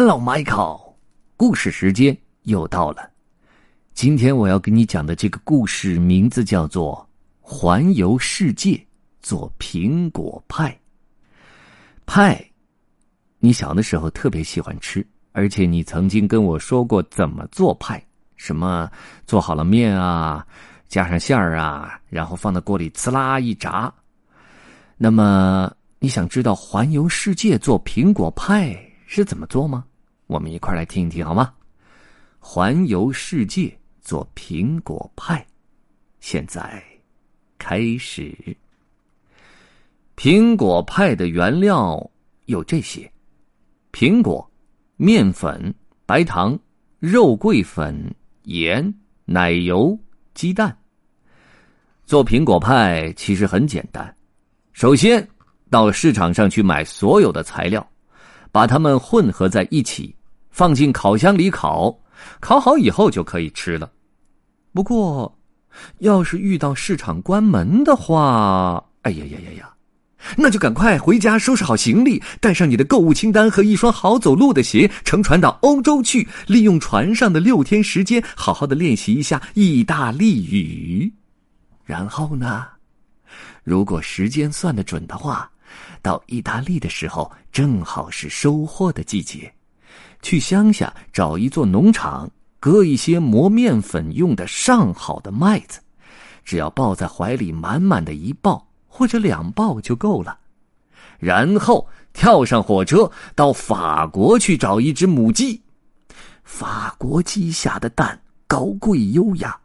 Hello, Michael，故事时间又到了。今天我要给你讲的这个故事名字叫做《环游世界做苹果派》。派，你小的时候特别喜欢吃，而且你曾经跟我说过怎么做派，什么做好了面啊，加上馅儿啊，然后放到锅里呲啦一炸。那么你想知道环游世界做苹果派？是怎么做吗？我们一块来听一听好吗？环游世界做苹果派，现在开始。苹果派的原料有这些：苹果、面粉、白糖、肉桂粉、盐、奶油、鸡蛋。做苹果派其实很简单，首先到市场上去买所有的材料。把它们混合在一起，放进烤箱里烤，烤好以后就可以吃了。不过，要是遇到市场关门的话，哎呀呀呀呀，那就赶快回家收拾好行李，带上你的购物清单和一双好走路的鞋，乘船到欧洲去，利用船上的六天时间，好好的练习一下意大利语。然后呢，如果时间算得准的话。到意大利的时候，正好是收获的季节。去乡下找一座农场，割一些磨面粉用的上好的麦子，只要抱在怀里，满满的一抱或者两抱就够了。然后跳上火车到法国去找一只母鸡。法国鸡下的蛋高贵优雅，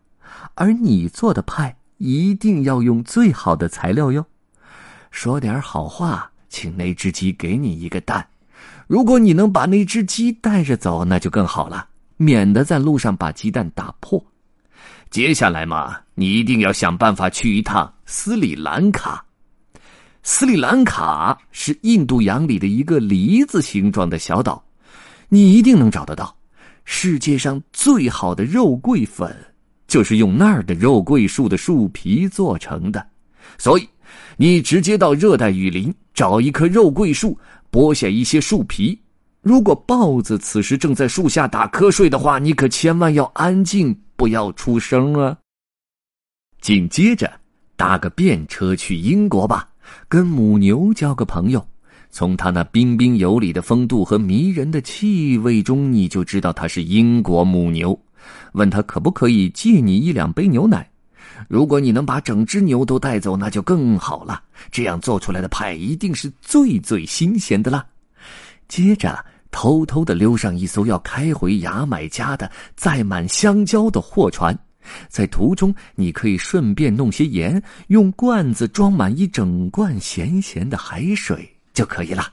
而你做的派一定要用最好的材料哟。说点好话，请那只鸡给你一个蛋。如果你能把那只鸡带着走，那就更好了，免得在路上把鸡蛋打破。接下来嘛，你一定要想办法去一趟斯里兰卡。斯里兰卡是印度洋里的一个梨子形状的小岛，你一定能找得到。世界上最好的肉桂粉，就是用那儿的肉桂树的树皮做成的，所以。你直接到热带雨林找一棵肉桂树，剥下一些树皮。如果豹子此时正在树下打瞌睡的话，你可千万要安静，不要出声啊。紧接着，搭个便车去英国吧，跟母牛交个朋友。从它那彬彬有礼的风度和迷人的气味中，你就知道它是英国母牛。问他可不可以借你一两杯牛奶。如果你能把整只牛都带走，那就更好了。这样做出来的派一定是最最新鲜的啦。接着，偷偷的溜上一艘要开回牙买加的载满香蕉的货船，在途中你可以顺便弄些盐，用罐子装满一整罐咸咸的海水就可以了。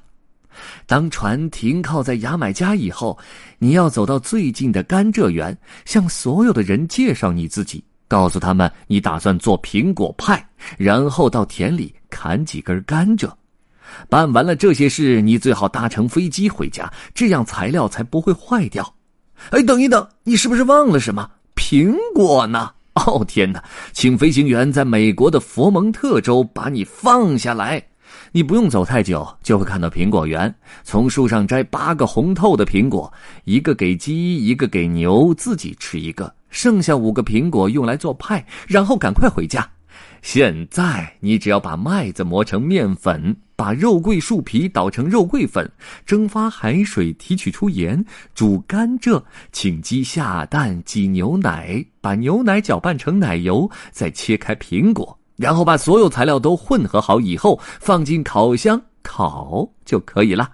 当船停靠在牙买加以后，你要走到最近的甘蔗园，向所有的人介绍你自己。告诉他们你打算做苹果派，然后到田里砍几根甘蔗。办完了这些事，你最好搭乘飞机回家，这样材料才不会坏掉。哎，等一等，你是不是忘了什么？苹果呢？哦，天哪！请飞行员在美国的佛蒙特州把你放下来。你不用走太久，就会看到苹果园。从树上摘八个红透的苹果，一个给鸡，一个给牛，自己吃一个。剩下五个苹果用来做派，然后赶快回家。现在你只要把麦子磨成面粉，把肉桂树皮捣成肉桂粉，蒸发海水，提取出盐，煮甘蔗，请鸡下蛋，挤牛奶，把牛奶搅拌成奶油，再切开苹果，然后把所有材料都混合好以后，放进烤箱烤就可以了。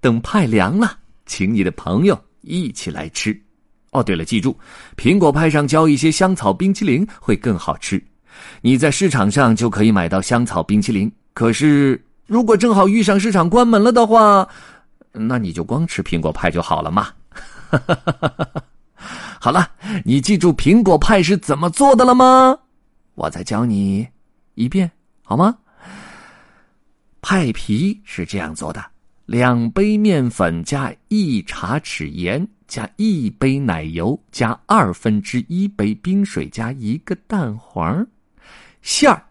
等派凉了，请你的朋友一起来吃。哦，对了，记住，苹果派上浇一些香草冰淇淋会更好吃。你在市场上就可以买到香草冰淇淋。可是，如果正好遇上市场关门了的话，那你就光吃苹果派就好了嘛。好了，你记住苹果派是怎么做的了吗？我再教你一遍好吗？派皮是这样做的：两杯面粉加一茶匙盐。加一杯奶油，加二分之一杯冰水，加一个蛋黄。馅儿，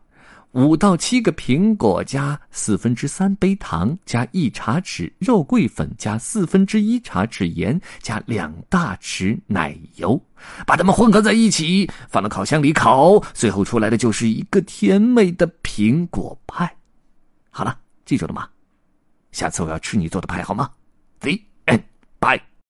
五到七个苹果加四分之三杯糖加一茶匙肉桂粉加四分之一茶匙盐加两大匙奶油，把它们混合在一起，放到烤箱里烤，最后出来的就是一个甜美的苹果派。好了，记住了吗？下次我要吃你做的派，好吗？The end. Bye.